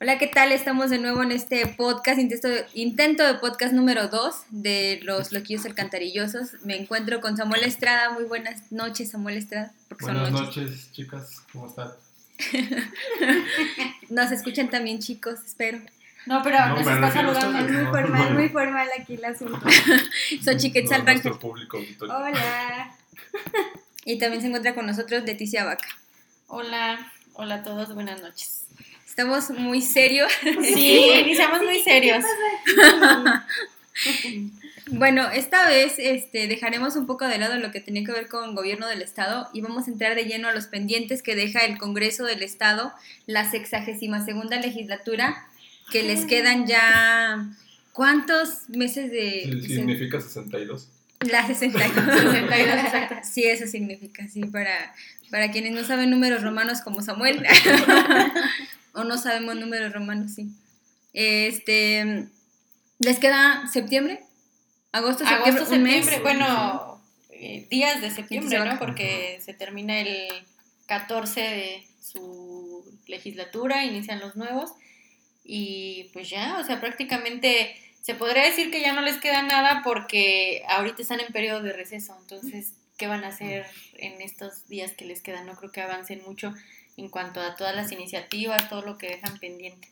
Hola, ¿qué tal? Estamos de nuevo en este podcast, intento, intento de podcast número 2 de los loquillos alcantarillosos. Me encuentro con Samuel Estrada. Muy buenas noches, Samuel Estrada. buenas noches. chicas. ¿Cómo están? Nos escuchan también chicos, espero. No, pero nos está saludando. Es muy formal, muy formal aquí el asunto. Soy Chiquetza al Hola. Y también se encuentra con nosotros Leticia Vaca. Hola, hola a todos, buenas noches. Estamos muy serios. Sí, iniciamos muy serios. Bueno, esta vez este, dejaremos un poco de lado lo que tenía que ver con el gobierno del Estado y vamos a entrar de lleno a los pendientes que deja el Congreso del Estado, la sexagésima segunda legislatura, que les quedan ya... ¿Cuántos meses de...? Sí, significa 62. La 62. 62, exacto. Sí, eso significa, sí, para, para quienes no saben números romanos como Samuel. O no sabemos números romanos, sí. Este, ¿les queda septiembre? Agosto, septiembre, Agosto, septiembre, bueno, eh, días de septiembre, ¿no? Porque se termina el 14 de su legislatura, inician los nuevos y pues ya, o sea, prácticamente se podría decir que ya no les queda nada porque ahorita están en periodo de receso, entonces, ¿qué van a hacer en estos días que les quedan? No creo que avancen mucho en cuanto a todas las iniciativas, todo lo que dejan pendiente.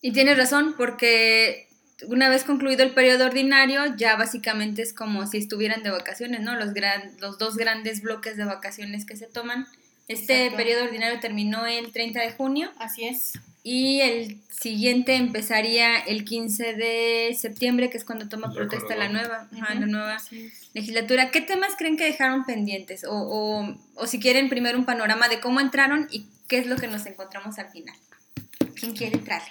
Y tienes razón, porque una vez concluido el periodo ordinario, ya básicamente es como si estuvieran de vacaciones, ¿no? Los, gran, los dos grandes bloques de vacaciones que se toman. Este periodo ordinario terminó el 30 de junio. Así es. Y el siguiente empezaría el 15 de septiembre, que es cuando toma protesta la nueva, la nueva legislatura. ¿Qué temas creen que dejaron pendientes? O, o, o, si quieren primero un panorama de cómo entraron y qué es lo que nos encontramos al final. ¿Quién quiere entrar?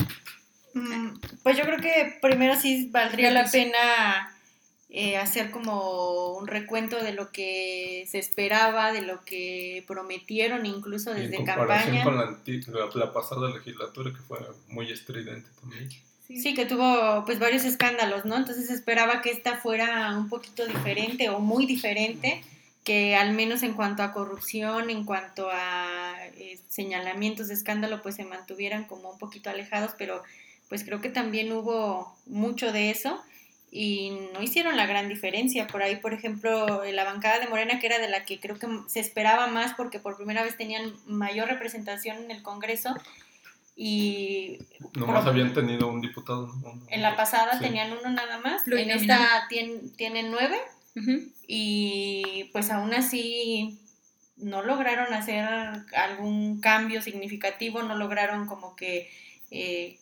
Mm, pues yo creo que primero sí valdría la pena eh, hacer como un recuento de lo que se esperaba, de lo que prometieron incluso desde en comparación con la, la, pasada legislatura que fue muy estridente también. Sí, que tuvo pues varios escándalos, ¿no? Entonces se esperaba que esta fuera un poquito diferente o muy diferente, que al menos en cuanto a corrupción, en cuanto a eh, señalamientos de escándalo, pues se mantuvieran como un poquito alejados, pero pues creo que también hubo mucho de eso y no hicieron la gran diferencia. Por ahí, por ejemplo, la bancada de Morena, que era de la que creo que se esperaba más porque por primera vez tenían mayor representación en el Congreso. Y nomás habían tenido un diputado. en la pasada tenían uno nada más. en esta tienen, nueve. Y pues aún así no lograron hacer algún cambio significativo, no lograron como que eh,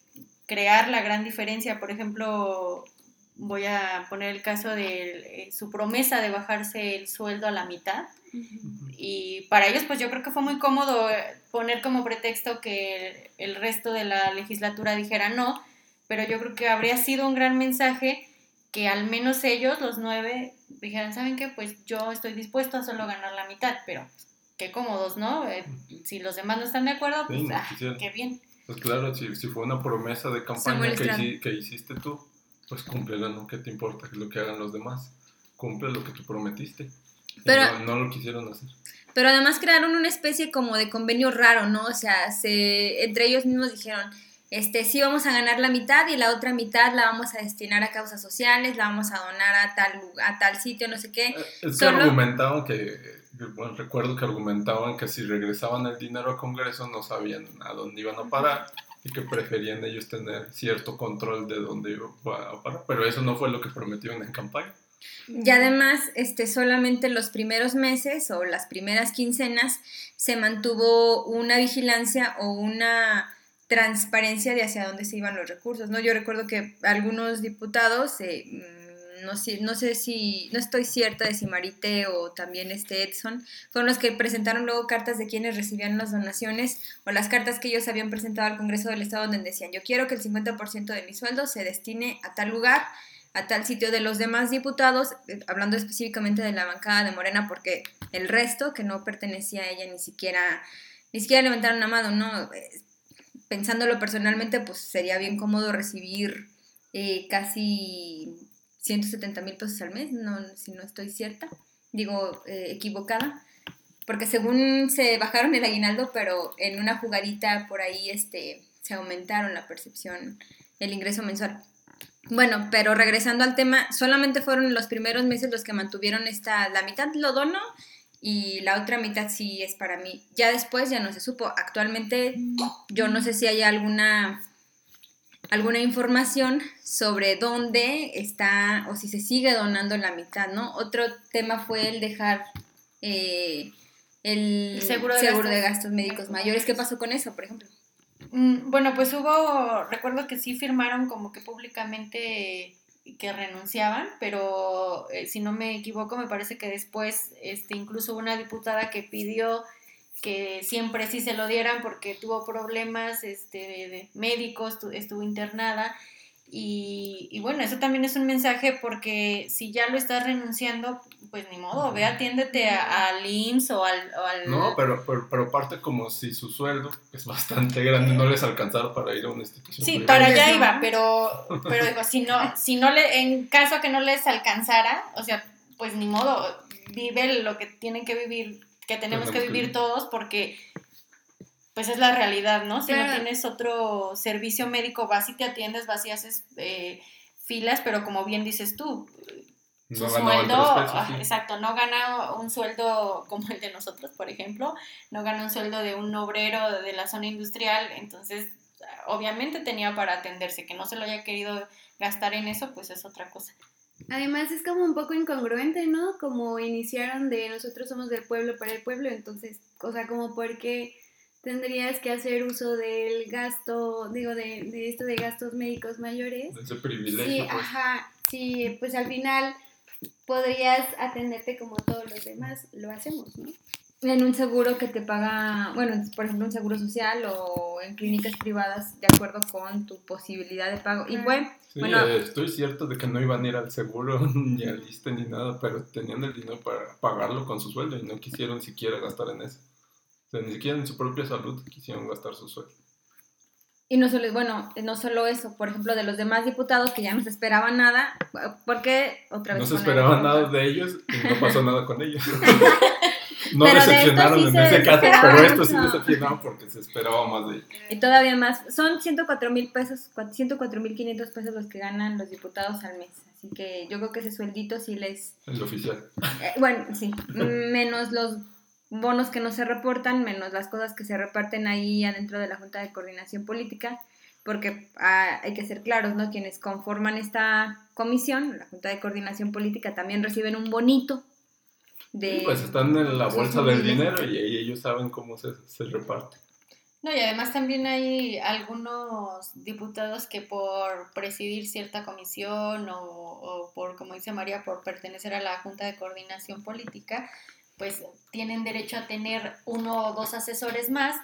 crear la gran diferencia. Por ejemplo, voy a poner el caso de eh, su promesa de bajarse el sueldo a la mitad. Y para ellos, pues yo creo que fue muy cómodo eh, poner como pretexto que el, resto de la legislatura dijera no, pero yo creo que habría sido un gran mensaje que al menos ellos, los nueve, dijeran, ¿saben qué? Pues yo estoy dispuesto a solo ganar la mitad, pero qué cómodos, ¿no? Eh, si los demás no están de acuerdo, pues ah, qué bien. Pues claro, si, si, fue una promesa de campaña que, que hiciste tú, pues cúmplela, ¿no? ¿Qué te importa lo que hagan los demás? Cumple lo que tú prometiste. Pero no, lo quisieron hacer. Pero además crearon una especie como de convenio raro, ¿no? O sea, se, entre ellos mismos dijeron, este, sí vamos a ganar la mitad y la otra mitad la vamos a destinar a causas sociales, la vamos a donar a tal, a tal sitio, no sé qué. Eh, es que argumentaban que, bueno, recuerdo que argumentaban que si regresaban el dinero al Congreso no sabían a dónde iban a parar y que preferían ellos tener cierto control de dónde iba a parar, pero eso no fue lo que prometieron en campaña. Y además, este, solamente los primeros meses o las primeras quincenas se mantuvo una vigilancia o una transparencia de hacia dónde se iban los recursos, ¿no? Yo recuerdo que algunos diputados eh, no sé, no sé si, no estoy cierta de si Marite o también este Edson, fueron los que presentaron luego cartas de quienes recibían las donaciones o las cartas que ellos habían presentado al Congreso del Estado donde decían, yo quiero que el 50% de mi sueldo se destine a tal lugar, a tal sitio de los demás diputados, hablando específicamente de la bancada de Morena, porque el resto, que no pertenecía a ella, ni siquiera, ni siquiera levantaron la mano, ¿no? Pensándolo personalmente, pues sería bien cómodo recibir eh, casi 170 mil pesos al mes, no, si no estoy cierta, digo eh, equivocada, porque según se bajaron el aguinaldo, pero en una jugadita por ahí este, se aumentaron la percepción, el ingreso mensual. Bueno, pero regresando al tema, solamente fueron los primeros meses los que mantuvieron esta, la mitad lo dono y la otra mitad sí es para mí. Ya después ya no se supo. Actualmente yo no sé si hay alguna alguna información sobre dónde está o si se sigue donando la mitad, ¿no? Otro tema fue el dejar eh, el, seguro, de, gastos. médicos mayores. ¿Qué pasó con eso, por ejemplo? Mm, bueno, pues hubo, recuerdo que sí firmaron como que públicamente que renunciaban, pero eh, si no me equivoco, me parece que después este, incluso una diputada que pidió que siempre sí se lo dieran porque tuvo problemas este, de, médicos, estuvo internada. Y, bueno, eso también es un mensaje porque si ya lo estás renunciando, pues ni modo, ve, atiéndete al IMSS o al, No, pero, pero, pero, parte como si su sueldo es bastante grande, no les alcanzara para ir a una institución. Sí, para allá iba, pero, pero digo, si no, si no le, en caso que no les alcanzara, o sea, pues ni modo, vive lo que tienen que vivir que tenemos que vivir todos porque pues es la realidad, ¿no? Si no tienes otro servicio médico, vas y te atiendes, vas y haces eh, filas, pero como bien dices tú, su sueldo, ah, exacto, no gana un sueldo como el de nosotros, por ejemplo, no gana un sueldo de un obrero de la zona industrial, entonces obviamente tenía para atenderse, que no se lo haya querido gastar en eso, pues es otra cosa. Además es como un poco incongruente, ¿no? Como iniciaron de nosotros somos del pueblo para el pueblo, entonces, o sea, como porque tendrías que hacer uso del gasto, digo, de, de esto de gastos médicos mayores. De ese privilegio. Sí, pues. ajá, sí, pues al final podrías atenderte como todos los demás lo hacemos, ¿no? En un seguro que te paga, bueno, por ejemplo, un seguro social o en clínicas privadas de acuerdo con tu posibilidad de pago. Y bueno, bueno, eh, estoy cierto de que no iban a ir al seguro ni al liste ni nada, pero tenían el dinero para pagarlo con su sueldo y no quisieron siquiera gastar en eso. O sea, ni siquiera en su propia salud quisieron gastar su sueldo. Y no solo, bueno, no solo eso, por ejemplo, de los demás diputados que ya no se esperaba nada, porque otra vez... No se esperaba nada de ellos y no pasó nada con ellos. no decepcionaron en ese caso, pero esto sí decepcionaron porque se esperaba más de ellos. Y todavía más, son 104 mil pesos, 104 mil 500 pesos los que ganan los diputados al mes. Así que yo creo que ese sueldito sí les... El oficial. Eh, bueno, sí, menos los bonos que no se reportan, menos las cosas que se reparten ahí adentro de la Junta de Coordinación Política, porque ah, hay que ser claros, ¿no? Quienes conforman esta comisión, la Junta de Coordinación Política, también reciben un bonito pues están en la bolsa del dinero y, ellos saben cómo se, se reparte. No, y además también hay algunos diputados que por presidir cierta comisión o, o, por, como dice María, por pertenecer a la Junta de Coordinación Política, pues tienen derecho a tener uno o dos asesores más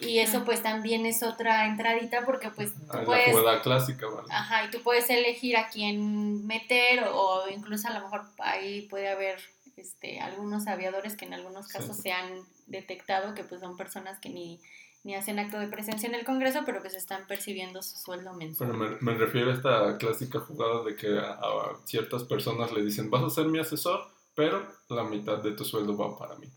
y eso pues también es otra entradita porque pues tú puedes... La clásica, ¿vale? Ajá, y tú puedes elegir a quién meter o incluso a lo mejor ahí puede haber este, algunos aviadores que en algunos casos se han detectado que pues son personas que ni, ni hacen acto de presencia en el Congreso, pero que se están percibiendo su sueldo mensual. Pero me, refiero a esta clásica jugada de que a, ciertas personas le dicen, vas a ser mi asesor, pero la mitad de tu sueldo va para mí.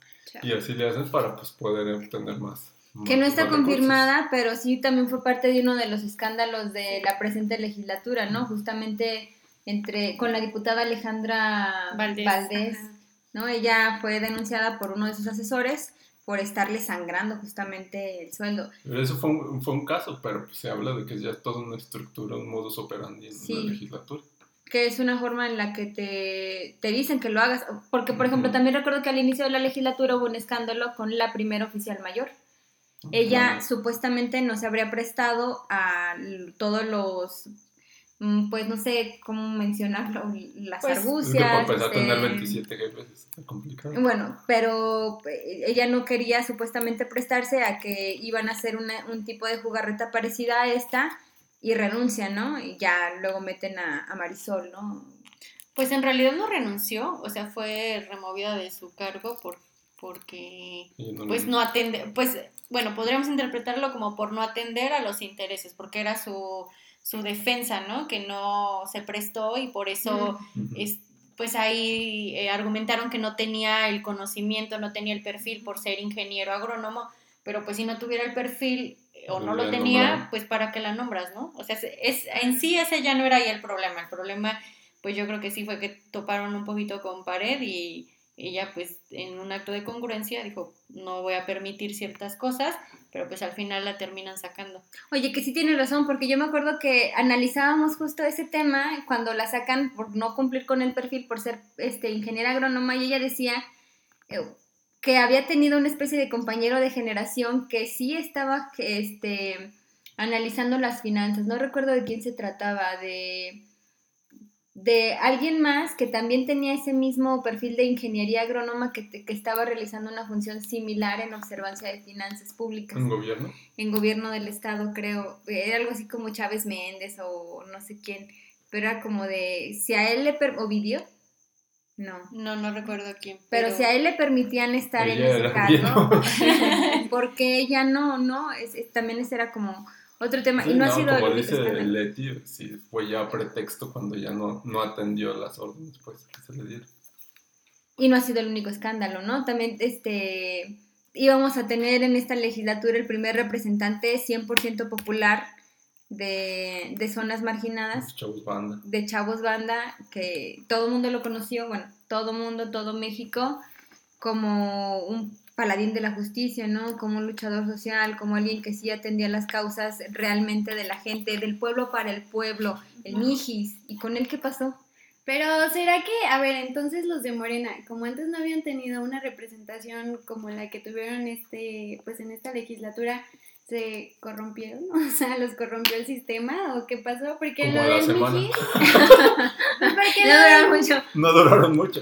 Y así le hacen para pues, poder obtener más. Que no está confirmada, pero sí también fue parte de uno de los escándalos de la presente legislatura, ¿no? Justamente entre con la diputada Alejandra Valdés ¿no? Ella fue denunciada por uno de sus asesores por estarle sangrando justamente el sueldo. Eso fue un, fue un caso, pero se habla de que ya es toda una estructura, un modus operandi en la legislatura. Que es una forma en la que te, te dicen que lo hagas. Porque, por ejemplo, también recuerdo que al inicio de la legislatura hubo un escándalo con la primera oficial mayor. Ella supuestamente no se habría prestado a todos los pues no sé cómo mencionarlo, las pues, argucias. Pues, tener 27 este, jefes está complicado. Bueno, pero eh, ella no quería supuestamente prestarse a que iban a hacer una, un tipo de jugarreta parecida a esta y renuncia, ¿no? Y ya luego meten a, Marisol, ¿no? Pues en realidad no renunció, o sea, fue removida de su cargo por, porque pues no atende, pues bueno, podríamos interpretarlo como por no atender a los intereses, porque era su su defensa, ¿no? Que no se prestó y por eso, es, pues ahí eh, argumentaron que no tenía el conocimiento, no tenía el perfil por ser ingeniero agrónomo, pero pues si no tuviera el perfil o no lo tenía, pues para qué la nombras, ¿no? O sea, es, en sí ese ya no era ahí el problema. El problema, pues yo creo que sí fue que toparon un poquito con pared y ella pues en un acto de congruencia dijo, no voy a permitir ciertas cosas, pero pues al final la terminan sacando. Oye, que sí tienes razón, porque yo me acuerdo que analizábamos justo ese tema cuando la sacan por no cumplir con el perfil, por ser este, ingeniera agrónoma, y ella decía eh, que había tenido una especie de compañero de generación que sí estaba este, analizando las finanzas, no recuerdo de quién se trataba, de de alguien más que también tenía ese mismo perfil de ingeniería agrónoma que, que, estaba realizando una función similar en observancia de finanzas públicas. ¿En gobierno? En gobierno del Estado, creo. Era algo así como Chávez Méndez o no sé quién. Pero era como de, si a él le... Per ¿O vivió? No. No, no recuerdo quién. Pero, si a él le permitían estar en ese cargo, porque ella no, no, es, también ese era como otro tema. y no, ha sido como dice Leti, sí, fue ya pretexto cuando ya no, no atendió las órdenes pues, que se le dieron. Y no ha sido el único escándalo, ¿no? También este, íbamos a tener en esta legislatura el primer representante 100% popular de, de, zonas marginadas. De Chavos Banda. De Chavos Banda, que todo el mundo lo conoció, bueno, todo mundo, todo México, como un paladín de la justicia, ¿no? Como un luchador social, como alguien que sí atendía las causas realmente de la gente, del pueblo para el pueblo, el Mijis. ¿Y con él qué pasó? Pero será que, a ver, entonces los de Morena, como antes no habían tenido una representación como la que tuvieron este, pues en esta legislatura, se corrompieron, o sea, los corrompió el sistema o qué pasó, porque lo del Mijis, porque no duraron mucho, no duraron mucho,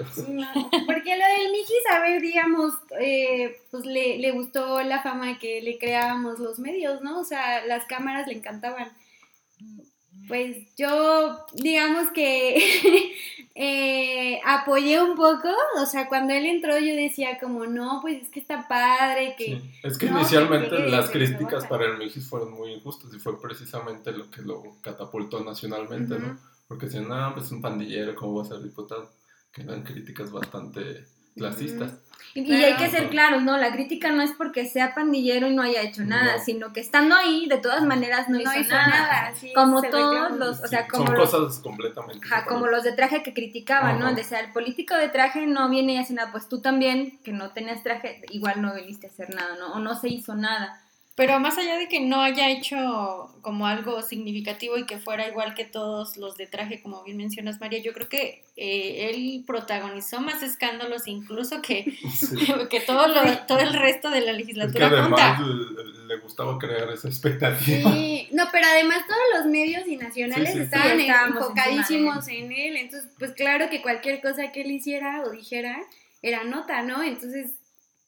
porque lo del Mijis, a ver, digamos, eh, pues le, le gustó la fama que le creábamos los medios, ¿no? O sea, las cámaras le encantaban. Pues yo, digamos que eh, apoyé un poco, o sea, cuando él entró yo decía como, no, pues es que está padre, que... Es que inicialmente las críticas para el Mijis fueron muy injustas y fue precisamente lo que lo catapultó nacionalmente, ¿no? Porque decían, no, pues es un pandillero, ¿cómo va a ser diputado? Que eran críticas bastante clasistas. Y, hay que ser claros, ¿no? La crítica no es porque sea pandillero y no haya hecho nada, sino que estando ahí, de todas maneras, no, hizo, nada. como todos los, o sea, como Son los, cosas completamente como los de traje que criticaban, ¿no? Decía, el político de traje no viene y hace nada, pues tú también, que no tenías traje, igual no viniste a hacer nada, ¿no? O no se hizo nada. Pero más allá de que no haya hecho como algo significativo y que fuera igual que todos los de traje, como bien mencionas María, yo creo que eh, él protagonizó más escándalos incluso que, que todo, lo, todo el resto de la legislatura. Es que además le, gustaba crear esa expectativa. Sí, no, pero además todos los medios y nacionales estaban enfocadísimos en él, entonces pues claro que cualquier cosa que él hiciera o dijera era nota, ¿no? Entonces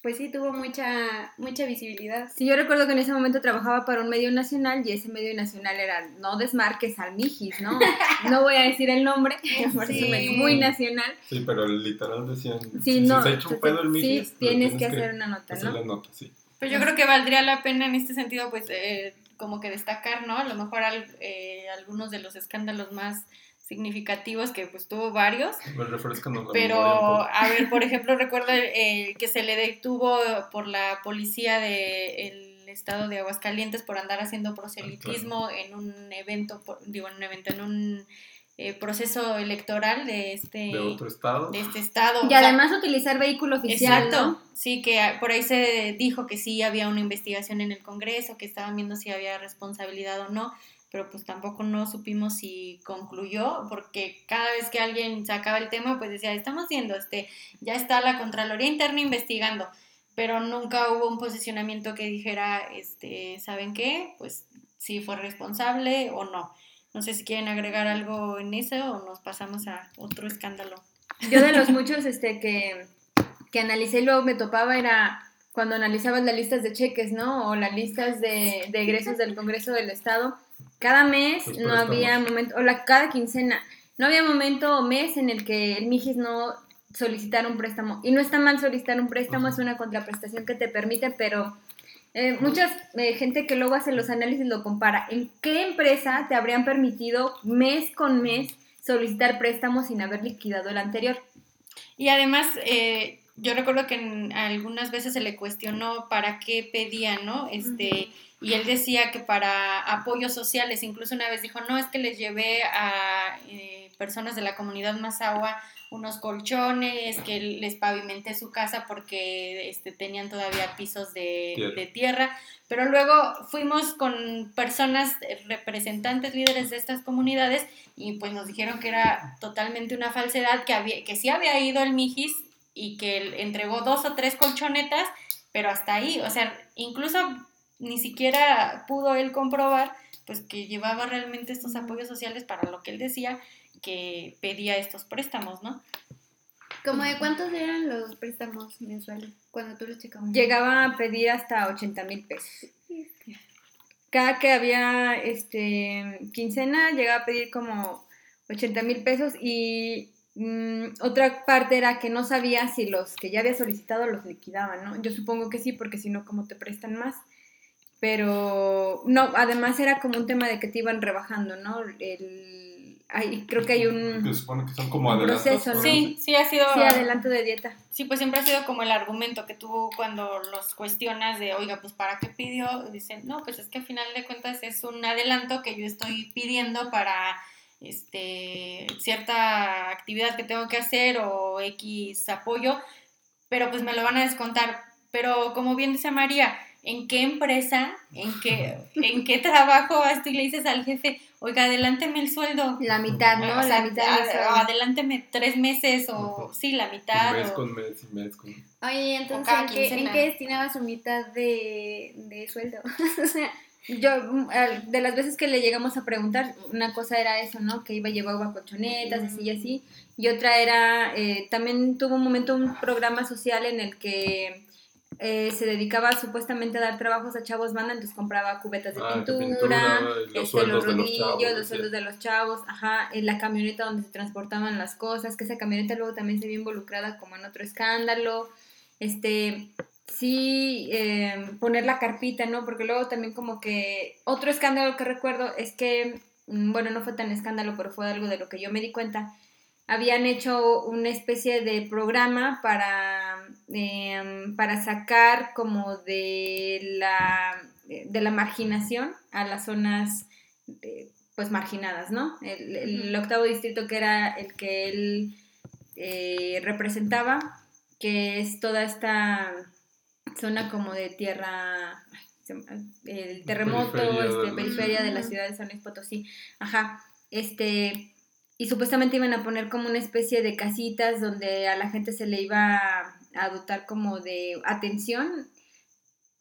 pues sí, tuvo mucha, mucha visibilidad. Sí, yo recuerdo que en ese momento trabajaba para un medio nacional y ese medio nacional era No desmarques al Mijis, ¿no? No voy a decir el nombre, porque es medio muy nacional. Sí, pero literal decían, si se ha hecho un pedo el Mijis, sí, tienes, que, hacer una nota, ¿no? La nota, sí. Pues yo creo que valdría la pena en este sentido, pues, eh, como que destacar, ¿no? A lo mejor eh, algunos de los escándalos más significativos que pues tuvo varios. Pero, a ver, por ejemplo, recuerdo eh, que se le detuvo por la policía del estado de Aguascalientes por andar haciendo proselitismo en un evento, digo, en un evento, en un eh, proceso electoral de este de otro estado de este estado y además utilizar vehículo oficial exacto sí que por ahí se dijo que sí había una investigación en el Congreso que estaban viendo si había responsabilidad o no pero pues tampoco no supimos si concluyó, porque cada vez que alguien sacaba el tema, pues decía, estamos viendo, este, ya está la Contraloría Interna investigando, pero nunca hubo un posicionamiento que dijera, este, ¿saben qué? Pues si fue responsable o no. No sé si quieren agregar algo en eso o nos pasamos a otro escándalo. Yo de los muchos este, que, que analicé y luego me topaba era cuando analizabas las listas de cheques, ¿no? O las listas de, de egresos del Congreso del Estado cada mes no había momento, o la, cada quincena, no había momento o mes en el que el Mijis no solicitara un préstamo. Y no está mal solicitar un préstamo, es una contraprestación que te permite, pero eh, mucha eh, gente que luego hace los análisis lo compara. ¿En qué empresa te habrían permitido mes con mes solicitar préstamos sin haber liquidado el anterior? Y además, eh, yo recuerdo que algunas veces se le cuestionó para qué pedía, ¿no? Este, y él decía que para apoyos sociales, incluso una vez dijo, no, es que les llevé a eh, personas de la comunidad Mazahua unos colchones, que les pavimenté su casa porque este, tenían todavía pisos de tierra. de tierra. Pero luego fuimos con personas, eh, representantes, líderes de estas comunidades, y pues nos dijeron que era totalmente una falsedad, que, había, que sí había ido el Mijis y que él entregó dos o tres colchonetas, pero hasta ahí, o sea, incluso ni siquiera pudo él comprobar pues que llevaba realmente estos apoyos sociales para lo que él decía que pedía estos préstamos, ¿no? ¿Cómo de cuántos eran los préstamos mensuales cuando tú los checabas? Llegaba a pedir hasta 80 mil pesos. Cada que había este, quincena llegaba a pedir como 80 mil pesos y mm, otra parte era que no sabía si los que ya había solicitado los liquidaban, ¿no? Yo supongo que sí, porque si no, como te prestan más? Pero no, además era como un tema de que te iban rebajando, ¿no? El, creo que hay un se supone que son como proceso, ¿no? Sí, sí ha sido... Sí, adelanto de dieta. Sí, pues siempre ha sido como el argumento que tú cuando los cuestionas de, oiga, pues ¿para qué pidió? Dicen, no, pues es que al final de cuentas es un adelanto que yo estoy pidiendo para este cierta actividad que tengo que hacer o X apoyo, pero pues me lo van a descontar. Pero como bien dice María, en qué empresa, en qué, en qué trabajo vas tú y le dices al jefe, oiga, adelánteme el sueldo. La mitad, ¿no? la mitad. adelánteme tres meses o sí, la mitad. Mes con mes y mes con... Oye, entonces, ¿en qué, ¿en qué, destinaba su mitad de, de sueldo? o sea, yo, de las veces que le llegamos a preguntar, una cosa era eso, ¿no? Que iba a llevar colchonetas, así y así. Y otra era, eh, también tuvo un momento un programa social en el que eh, se dedicaba supuestamente a dar trabajos a chavos banda, entonces compraba cubetas de ah, pintura, los, este, los rodillos, los, sueldos de los chavos, ajá, en la camioneta donde se transportaban las cosas, que esa camioneta luego también se vio involucrada como en otro escándalo, este, sí, eh, poner la carpita, ¿no? Porque luego también como que otro escándalo que recuerdo es que, mm, bueno, no fue tan escándalo, pero fue algo de lo que yo me di cuenta, habían hecho una especie de programa para, em, para sacar como de la, de la marginación a las zonas eh, pues marginadas, ¿no? El, octavo distrito que era el que él eh, representaba, que es toda esta zona como de tierra, el terremoto, periferia, este, periferia de la ciudad de San Luis Potosí, ajá, este, y supuestamente iban a poner como una especie de casitas donde a la gente se le iba a, dotar como de atención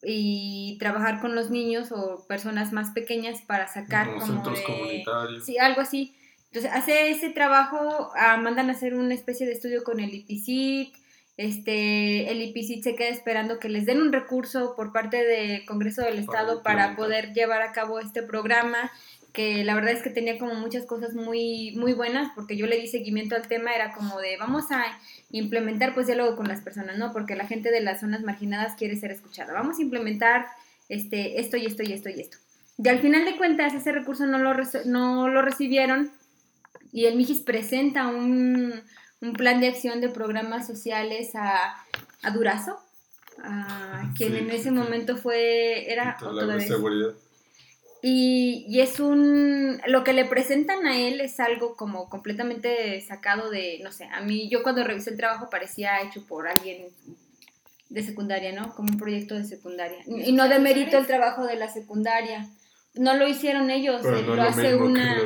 y trabajar con los niños o personas más pequeñas para sacar como, centros de, comunitarios. Sí, algo así. Entonces, hace ese trabajo, ah, mandan a hacer una especie de estudio con el IPCIT, este, el IPCIT se queda esperando que les den un recurso por parte del Congreso del Estado para poder llevar a cabo este programa que la verdad es que tenía como muchas cosas muy, muy buenas, porque yo le di seguimiento al tema, era como de vamos a implementar pues diálogo con las personas, ¿no? Porque la gente de las zonas marginadas quiere ser escuchada. Vamos a implementar este, esto y esto y esto y esto. Y al final de cuentas ese recurso no lo, no lo recibieron y el MIGIS presenta un, un plan de acción de programas sociales a, a Durazo, a quien en ese momento fue, era... seguridad y, es un, lo que le presentan a él es algo como completamente sacado de, no sé, a mí, yo cuando revisé el trabajo parecía hecho por alguien de secundaria, ¿no? Como un proyecto de secundaria. Y no demerito el trabajo de la secundaria. No lo hicieron ellos, lo, hace una...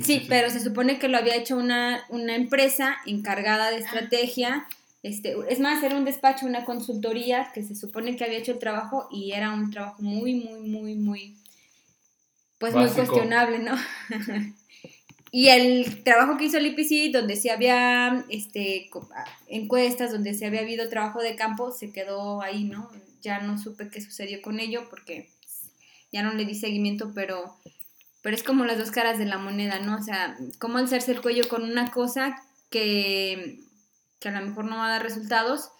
Sí, pero se supone que lo había hecho una, una empresa encargada de ah. estrategia. Este, es más, era un despacho, una consultoría que se supone que había hecho el trabajo y era un trabajo muy, muy, muy, muy pues muy cuestionable, ¿no? y el trabajo que hizo el IPC, donde sí había este, ah, encuestas, donde sí había habido trabajo de campo, se quedó ahí, ¿no? Ya no supe qué sucedió con ello porque ya no le di seguimiento, pero, pero es como las dos caras de la moneda, ¿no? O sea, cómo alzarse el cuello con una cosa que, que a lo mejor no va a dar resultados,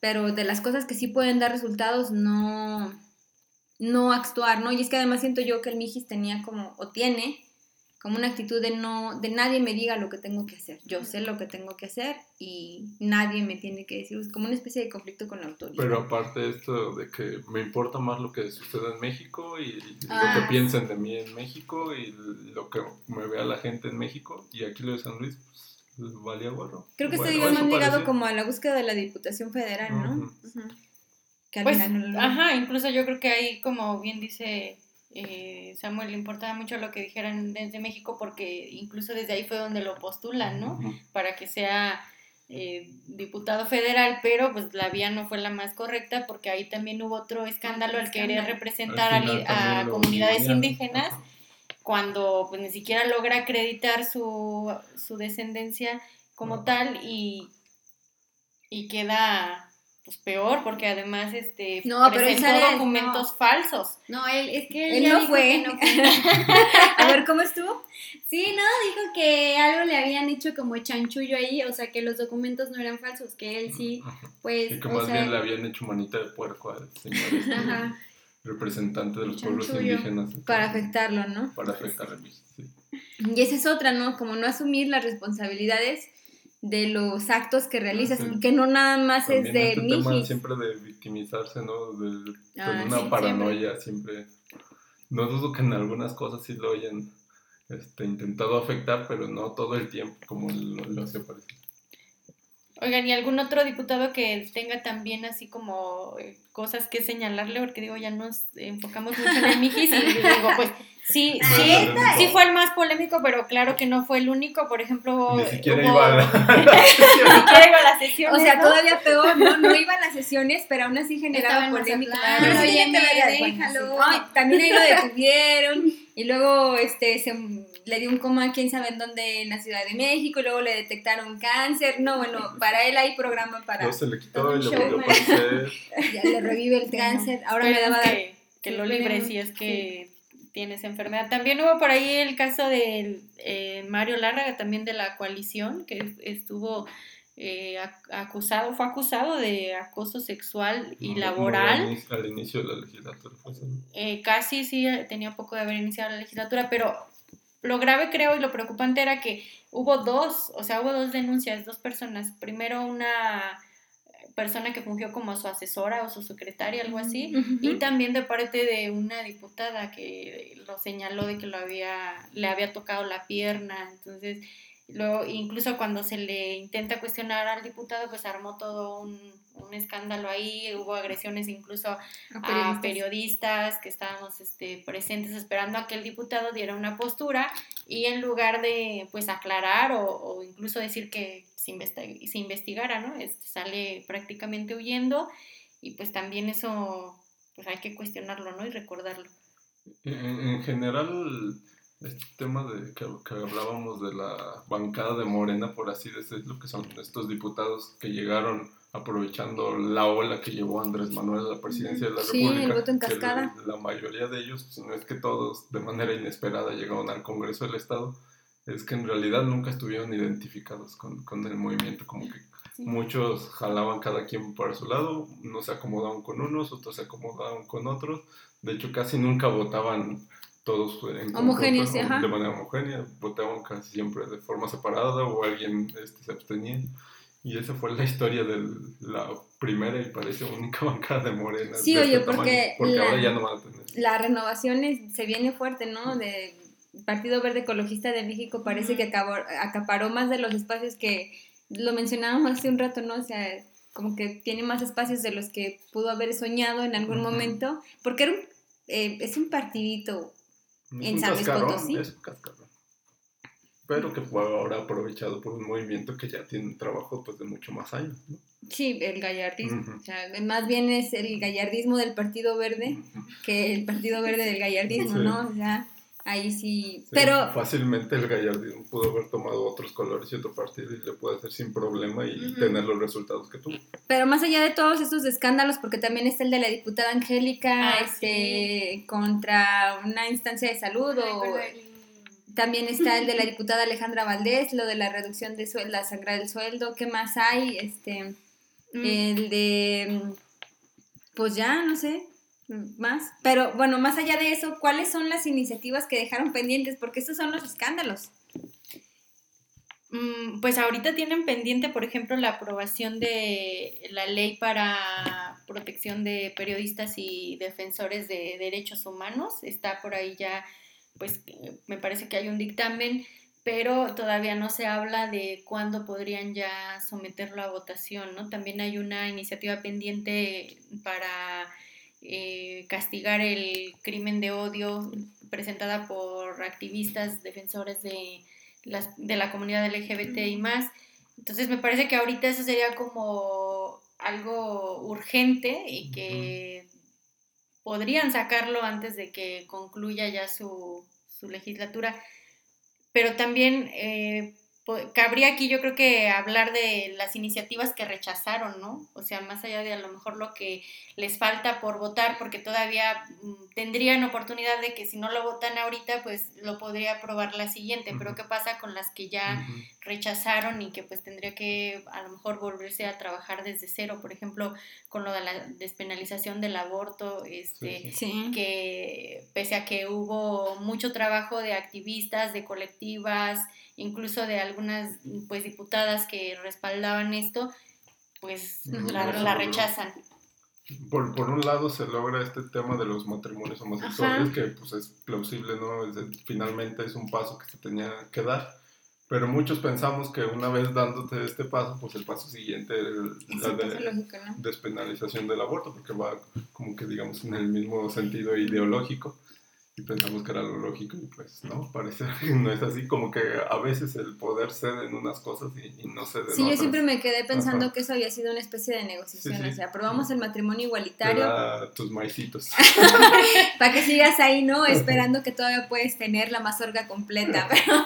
pero de las cosas que sí pueden dar resultados, no, no actuar, ¿no? Y es que además siento yo que el Mijis tenía como, o tiene, como una actitud de no, de nadie me diga lo que tengo que hacer. Yo sé lo que tengo que hacer y nadie me tiene que decir, es como una especie de conflicto con la autoridad. Pero aparte de esto de que me importa más lo que sucede en México y lo que ah, piensen de mí en México y lo que me vea la gente en México y aquí lo de San Luis, pues valía gorro. Creo que bueno, este más ligado como a la búsqueda de la Diputación Federal, ¿no? pues, ajá, incluso yo creo que ahí, como bien dice eh, Samuel, le importaba mucho lo que dijeran desde México porque incluso desde ahí fue donde lo postulan, ¿no? Para que sea eh, diputado federal, pero pues la vía no fue la más correcta porque ahí también hubo otro escándalo al querer representar a, comunidades indígenas cuando pues ni siquiera logra acreditar su, su descendencia como tal y, y queda pues peor, porque además este no, presentó documentos falsos. No, él es que él, no, fue. a ver, ¿cómo estuvo? Sí, no, dijo que algo le habían hecho como chanchullo ahí, o sea, que los documentos no eran falsos, que él sí, pues... Y que más bien le habían hecho manita de puerco al señor este representante de los pueblos indígenas. Para afectarlo, ¿no? Para afectarlo, sí. Y esa es otra, ¿no? Como no asumir las responsabilidades de los actos que realizas, y que no nada más es de este tema siempre de victimizarse, ¿no? De, ah, una paranoia, siempre. No dudo que en algunas cosas sí lo hayan este, intentado afectar, pero no todo el tiempo, como lo, lo hace parecer. Oigan, ¿y algún otro diputado que tenga también así como eh, cosas que señalarle? Porque digo, ya nos enfocamos mucho en el Mijis y digo, pues Sí, sí, sí fue el más polémico, pero claro que no fue el único. Por ejemplo, ni siquiera iba a la, las sesiones. O sea, todavía peor, ¿no? No iba a las sesiones, pero aún así generaba polémica. también ahí lo detuvieron. Y luego este se le dio un coma, quién sabe en dónde, en la Ciudad de México, y luego le detectaron cáncer. No, bueno, para él hay programa para. No, se le quitó y le volvió a Ya le revive el cáncer. Ahora me daba. Que, que lo libre si es que tienes enfermedad. También hubo por ahí el caso de eh, Mario Lárraga, también de la coalición, que estuvo eh, acusado, fue acusado de acoso sexual y laboral. al inicio de la legislatura. Eh, casi sí, tenía poco de haber iniciado la legislatura, pero lo grave creo y lo preocupante era que hubo dos, o sea, hubo dos denuncias, dos personas. Primero una persona que fungió como su asesora o su secretaria, algo así, y también de parte de una diputada que lo señaló de que lo había, le había tocado la pierna, entonces Luego, incluso cuando se le intenta cuestionar al diputado, pues armó todo un, escándalo ahí, hubo agresiones incluso a periodistas, que estábamos este, presentes esperando a que el diputado diera una postura y en lugar de pues aclarar o, incluso decir que se, investigara, ¿no? Este, sale prácticamente huyendo y pues también eso pues hay que cuestionarlo, ¿no? Y recordarlo. en general este tema de que, que, hablábamos de la bancada de Morena, por así decirlo, que son estos diputados que llegaron aprovechando la ola que llevó Andrés Manuel a la presidencia de la sí, República. El voto en cascada. La, mayoría de ellos, si no es que todos de manera inesperada llegaron al Congreso del Estado, es que en realidad nunca estuvieron identificados con, con el movimiento, como que muchos jalaban cada quien por su lado, unos se acomodaban con unos, otros se acomodaban con otros, de hecho casi nunca votaban todos en Homogéneos, de manera homogénea, votaban casi siempre de forma separada o alguien este, se abstenía. Y esa fue la historia de la primera y parece única bancada de Morena. Sí, oye, este porque, porque ahora ya no van a tener. La renovación se viene fuerte, ¿no? De Partido Verde Ecologista de México parece que acabó, acaparó más de los espacios que lo mencionábamos hace un rato, ¿no? O sea, como que tiene más espacios de los que pudo haber soñado en algún momento, porque era eh, es un partidito en San Luis Potosí. Es un cascarón. Pero que fue ahora aprovechado por un movimiento que ya tiene un trabajo pues, de mucho más años. ¿no? Sí, el gallardismo. o sea, más bien es el gallardismo del Partido Verde que el Partido Verde del gallardismo, ¿no? O sea, ahí sí. Pero. Fácilmente el gallardismo pudo haber tomado otros colores y otro partido y le puede hacer sin problema y tener los resultados que tuvo. Pero más allá de todos estos escándalos, porque también está el de la diputada Angélica ah, este, contra una instancia de salud o. También está el de la diputada Alejandra Valdés, lo de la reducción de sueldo, la sangre del sueldo. ¿Qué más hay? Este, mm. El de. Pues ya, no sé más. Pero bueno, más allá de eso, ¿cuáles son las iniciativas que dejaron pendientes? Porque estos son los escándalos. Mm, pues ahorita tienen pendiente, por ejemplo, la aprobación de la ley para protección de periodistas y defensores de derechos humanos. Está por ahí ya, pues me parece que hay un dictamen, pero todavía no se habla de cuándo podrían ya someterlo a votación, ¿no? También hay una iniciativa pendiente para eh, castigar el crimen de odio presentada por activistas defensores de de la comunidad LGBT y más. Entonces me parece que ahorita eso sería como algo urgente y que podrían sacarlo antes de que concluya ya su, su legislatura. Pero también eh, cabría aquí yo creo que hablar de las iniciativas que rechazaron, ¿no? O sea, más allá de a lo mejor lo que les falta por votar, porque todavía mm, tendrían oportunidad de que si no lo votan ahorita, pues lo podría aprobar la siguiente, pero ¿qué pasa con las que ya rechazaron y que pues tendría que a lo mejor volverse a trabajar desde cero? Por ejemplo, con lo de la despenalización del aborto, este, que pese a que hubo mucho trabajo de activistas, de colectivas, incluso de algunas pues diputadas que respaldaban esto, pues la, rechazan. Por, por, un lado se logra este tema de los matrimonios homosexuales, que pues es plausible, ¿no? finalmente es un paso que se tenía que dar, pero muchos pensamos que una vez dándote este paso, pues el paso siguiente es la de, despenalización del aborto, porque va como que digamos en el mismo sentido ideológico y pensamos que era lo lógico y pues no, parece que no es así, como que a veces el poder cede en unas cosas y, no cede en Sí, yo siempre me quedé pensando que eso había sido una especie de negociación, o sea, aprobamos el matrimonio igualitario. tus maicitos. Para que sigas ahí, ¿no? Esperando que todavía puedes tener la mazorca completa, pero,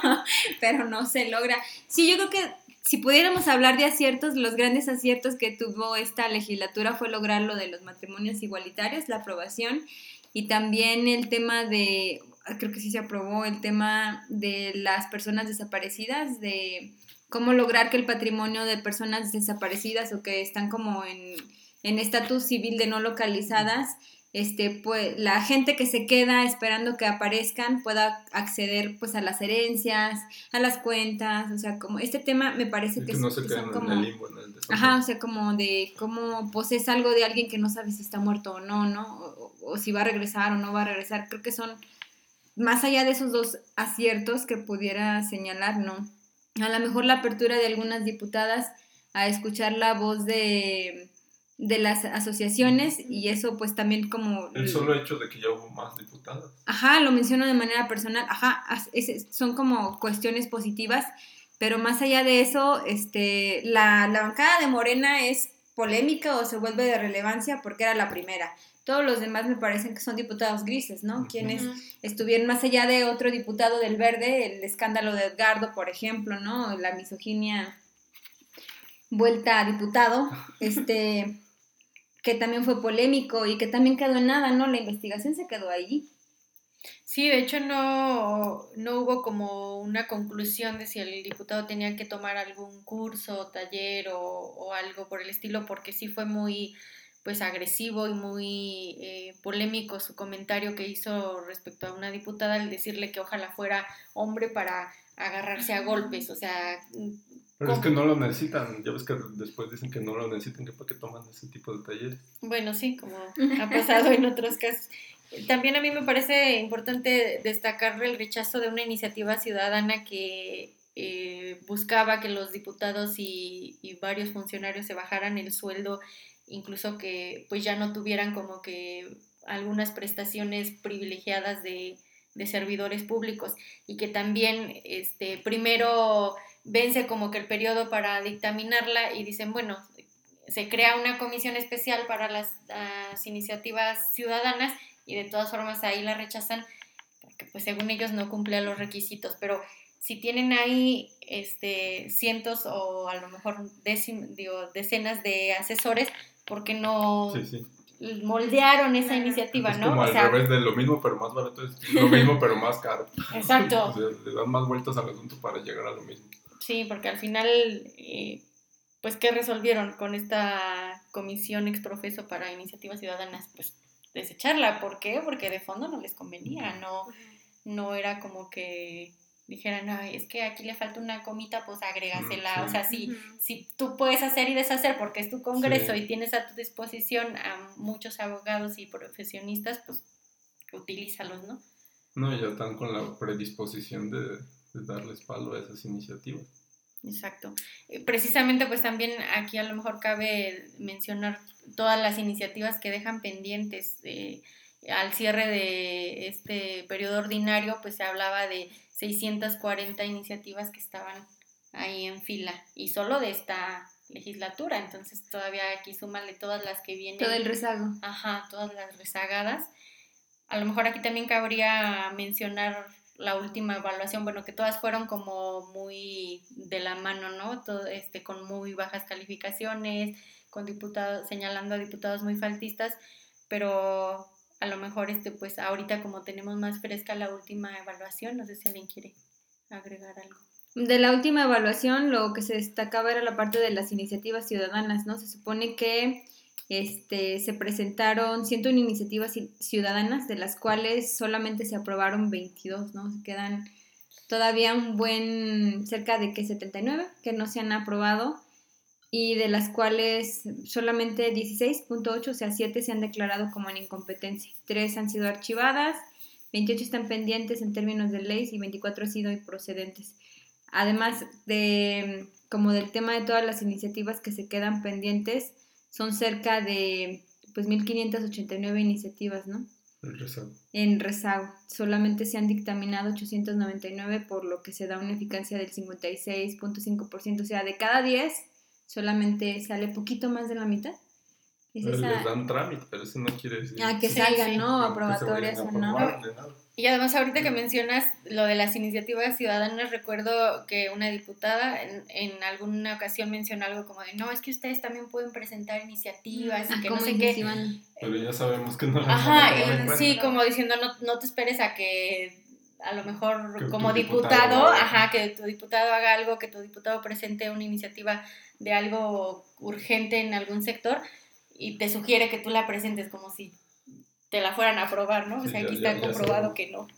pero no se logra. Sí, yo creo que si pudiéramos hablar de aciertos, los grandes aciertos que tuvo esta legislatura fue lograr lo de los matrimonios igualitarios, la aprobación y también el tema de, ah, creo que sí se aprobó, el tema de las personas desaparecidas, de cómo lograr que el patrimonio de personas desaparecidas o que están como en estatus civil de no localizadas, este, pues, la gente que se queda esperando que aparezcan pueda acceder pues a las herencias, a las cuentas, o sea, como este tema me parece que, no se son como en el limbo, ajá, o sea, como de cómo posees algo de alguien que no sabe si está muerto o no, ¿no? O, o, si va a regresar o no va a regresar. Creo que son más allá de esos dos aciertos que pudiera señalar, ¿no? A lo mejor la apertura de algunas diputadas a escuchar la voz de de las asociaciones y eso pues también como... El solo hecho de que ya hubo más diputadas. Ajá, lo menciono de manera personal, ajá, son como cuestiones positivas, pero más allá de eso, este, la, bancada de Morena es polémica o se vuelve de relevancia porque era la primera. Todos los demás me parecen que son diputados grises, ¿no? Quienes estuvieron más allá de otro diputado del Verde, el escándalo de Edgardo, por ejemplo, ¿no? La misoginia vuelta a diputado, este que también fue polémico y que también quedó en nada, ¿no? La investigación se quedó ahí. Sí, de hecho no, no hubo como una conclusión de si el diputado tenía que tomar algún curso, taller o, algo por el estilo, porque sí fue muy pues agresivo y muy eh, polémico su comentario que hizo respecto a una diputada al decirle que ojalá fuera hombre para agarrarse a golpes, o sea, pero es que no lo necesitan, ya ves que después dicen que no lo necesitan, que para qué toman ese tipo de talleres. Bueno, sí, como ha pasado en otros casos. También a mí me parece importante destacar el rechazo de una iniciativa ciudadana que eh, buscaba que los diputados y, y, varios funcionarios se bajaran el sueldo, incluso que pues ya no tuvieran como que algunas prestaciones privilegiadas de, de servidores públicos y que también este primero vence como que el periodo para dictaminarla y dicen, bueno, se crea una comisión especial para las, iniciativas ciudadanas y de todas formas ahí la rechazan porque pues según ellos no cumple los requisitos, pero si tienen ahí este, cientos o a lo mejor digo, decenas de asesores, ¿por qué no moldearon esa iniciativa, no? Como al revés de lo mismo pero más barato, es lo mismo pero más caro. Exacto. le dan más vueltas al asunto para llegar a lo mismo. Sí, porque al final, eh, pues, ¿qué resolvieron con esta comisión exprofeso para iniciativas ciudadanas? Pues desecharla. ¿Por qué? Porque de fondo no les convenía, no, no era como que dijeran, no, es que aquí le falta una comita, pues agrégasela. O sea, si, si tú puedes hacer y deshacer porque es tu congreso y tienes a tu disposición a muchos abogados y profesionistas, pues utilízalos, ¿no? No, ya están con la predisposición de, de darles palo a esas iniciativas. Exacto. Eh, precisamente, pues también aquí a lo mejor cabe mencionar todas las iniciativas que dejan pendientes. Eh, al cierre de este periodo ordinario, pues se hablaba de 640 iniciativas que estaban ahí en fila y solo de esta legislatura, entonces todavía aquí súmale todas las que vienen. Todo el rezago. Ajá, todas las rezagadas. A lo mejor aquí también cabría mencionar la última evaluación, bueno, que todas fueron como muy de la mano, ¿no? Todo, este, con muy bajas calificaciones, con diputados, señalando a diputados muy faltistas, pero a lo mejor, este, pues ahorita como tenemos más fresca la última evaluación, no sé si alguien quiere agregar algo. De la última evaluación, lo que se destacaba era la parte de las iniciativas ciudadanas, ¿no? Se supone que este, se presentaron 101 iniciativas ciudadanas, de las cuales solamente se aprobaron 22, ¿no? Se quedan todavía un buen, cerca de que 79 que no se han aprobado y de las cuales solamente 16.8, o sea, 7 se han declarado como en incompetencia. 3 han sido archivadas, 28 están pendientes en términos de ley y 24 han sido improcedentes. Además de como del tema de todas las iniciativas que se quedan pendientes, son cerca de pues 1589 iniciativas, ¿no? En rezago. En rezago. Solamente se han dictaminado 899, por lo que se da una eficacia del 56.5%. O sea, de cada 10, solamente sale poquito más de la mitad. Les dan trámite, pero eso no quiere decir... Ah, que salgan, ¿no? Aprobatorias o no. Y además ahorita que mencionas lo de las iniciativas ciudadanas, recuerdo que una diputada en, alguna ocasión mencionó algo como de, no, es que ustedes también pueden presentar iniciativas y ah, que no sé qué. Pero ya sabemos que no las Ajá, sí, como diciendo, no, no te esperes a que a lo mejor como diputado, ajá, que tu diputado haga algo, que tu diputado presente una iniciativa de algo urgente en algún sector y te sugiere que tú la presentes como si te la fueran a aprobar, ¿no? o sea, aquí está comprobado que no.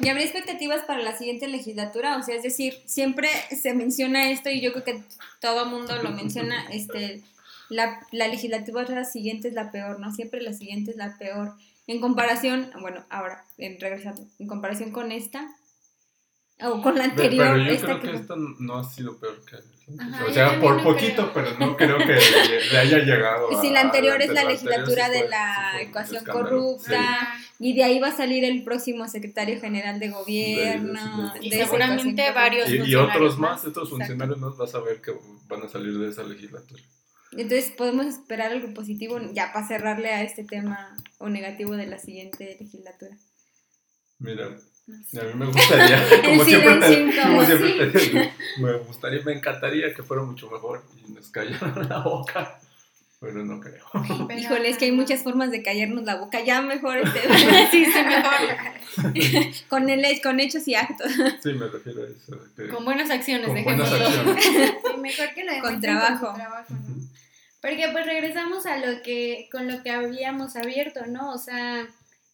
¿Y habría expectativas para la siguiente legislatura? O sea, es decir, siempre se menciona esto y yo creo que todo mundo lo menciona, este, la, la legislatura siguiente es la peor, ¿no? Siempre la siguiente es la peor. En comparación, bueno, ahora, en regresando, en comparación con esta, o con la anterior. Pero yo creo que, esta no ha sido peor que o sea, por poquito, pero no creo que le, haya llegado. Sí, la anterior es la legislatura de la ecuación corrupta, y de ahí va a salir el próximo secretario general de gobierno. y seguramente varios. Y, otros más, estos funcionarios más vas a ver que van a salir de esa legislatura. Entonces podemos esperar algo positivo ya para cerrarle a este tema o negativo de la siguiente legislatura. Mira, a mí me gustaría, como siempre, como siempre me gustaría, me encantaría que fuera mucho mejor y nos callaran la boca, pero no creo. Híjole, es que hay muchas formas de callarnos la boca, ya mejor este, sí, sí, mejor. con, el, con hechos y actos. Sí, me refiero a eso. con buenas acciones, con buenas acciones. Sí, mejor que lo con trabajo. Con trabajo ¿no? Porque pues regresamos a lo que, con lo que habíamos abierto, ¿no? O sea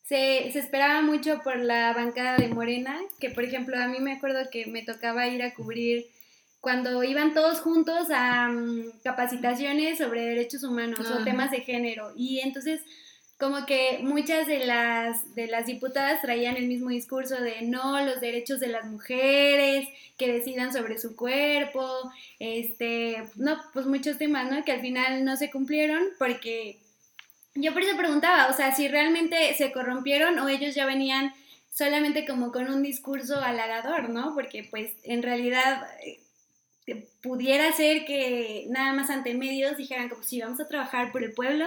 se, se, esperaba mucho por la bancada de Morena, que por ejemplo a mí me acuerdo que me tocaba ir a cubrir cuando iban todos juntos a mm, capacitaciones sobre derechos humanos o temas de género. Y entonces como que muchas de las, de las diputadas traían el mismo discurso de no, los derechos de las mujeres, que decidan sobre su cuerpo, este, no, pues muchos temas, ¿no? Que al final no se cumplieron porque yo por eso preguntaba, o sea, si realmente se corrompieron o ellos ya venían solamente como con un discurso halagador, ¿no? Porque pues en realidad eh, pudiera ser que nada más ante medios dijeran como si vamos a trabajar por el pueblo,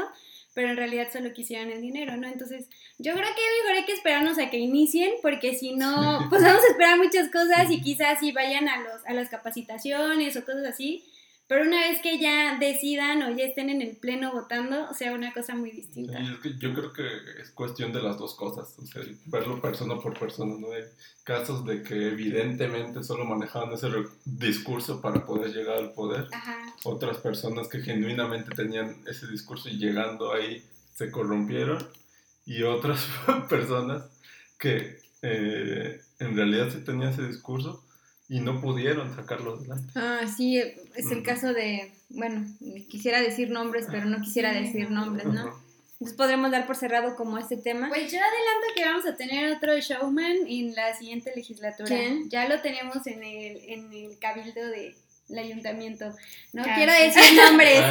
pero en realidad solo quisieran el dinero, ¿no? Entonces, yo creo que mejor hay que esperarnos a que inicien, porque si no, pues vamos a esperar muchas cosas y quizás si vayan a, los, a las capacitaciones o cosas así, pero una vez que ya decidan o ya estén en el pleno votando, sea una cosa muy distinta. yo creo que es cuestión de las dos cosas, o sea, verlo persona por persona, ¿no? Hay casos de que evidentemente solo manejaban ese discurso para poder llegar al poder. Otras personas que genuinamente tenían ese discurso y llegando ahí se corrompieron. y otras personas que eh, en realidad sí tenían ese discurso y no pudieron sacarlo adelante. Ah, sí, es el caso de, bueno, quisiera decir nombres, pero no quisiera decir nombres, ¿no? Entonces podremos dar por cerrado como este tema. Pues yo adelanto que vamos a tener otro showman en la siguiente legislatura. Ya lo tenemos en el, en el cabildo de el ayuntamiento. No quiero decir nombres.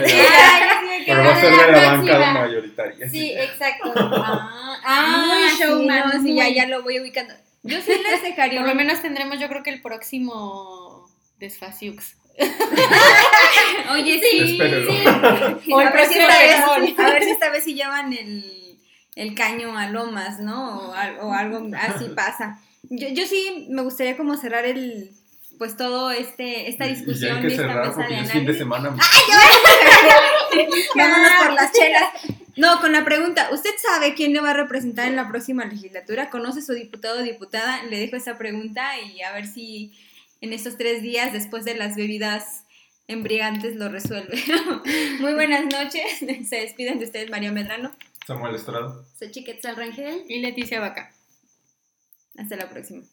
Pero va a ser de la banca mayoritaria. Sí, exacto. Ah, ah showman. Sí, ya, ya lo voy ubicando. Yo sí les dejaría. Por lo menos tendremos, yo creo que el próximo Desfaciux. Oye, sí. sí. O el a, ver si esta vez, a ver si esta vez sí llevan el, el caño a lomas, ¿no? O, o algo así pasa. Yo, yo sí me gustaría como cerrar el, pues todo este esta discusión y, esta mesa de análisis. fin de semana. ¡Ay, Vámonos por las chelas. No, con la pregunta, ¿usted sabe quién le va a representar en la próxima legislatura? ¿Conoce su diputado o diputada? Le dejo esa pregunta y a ver si en estos tres días, después de las bebidas embriagantes, lo resuelve. Muy buenas noches. Se despiden de ustedes María Medrano. Samuel Estrado. Soy Chiquetzal Rangel. Y Leticia Vaca. Hasta la próxima.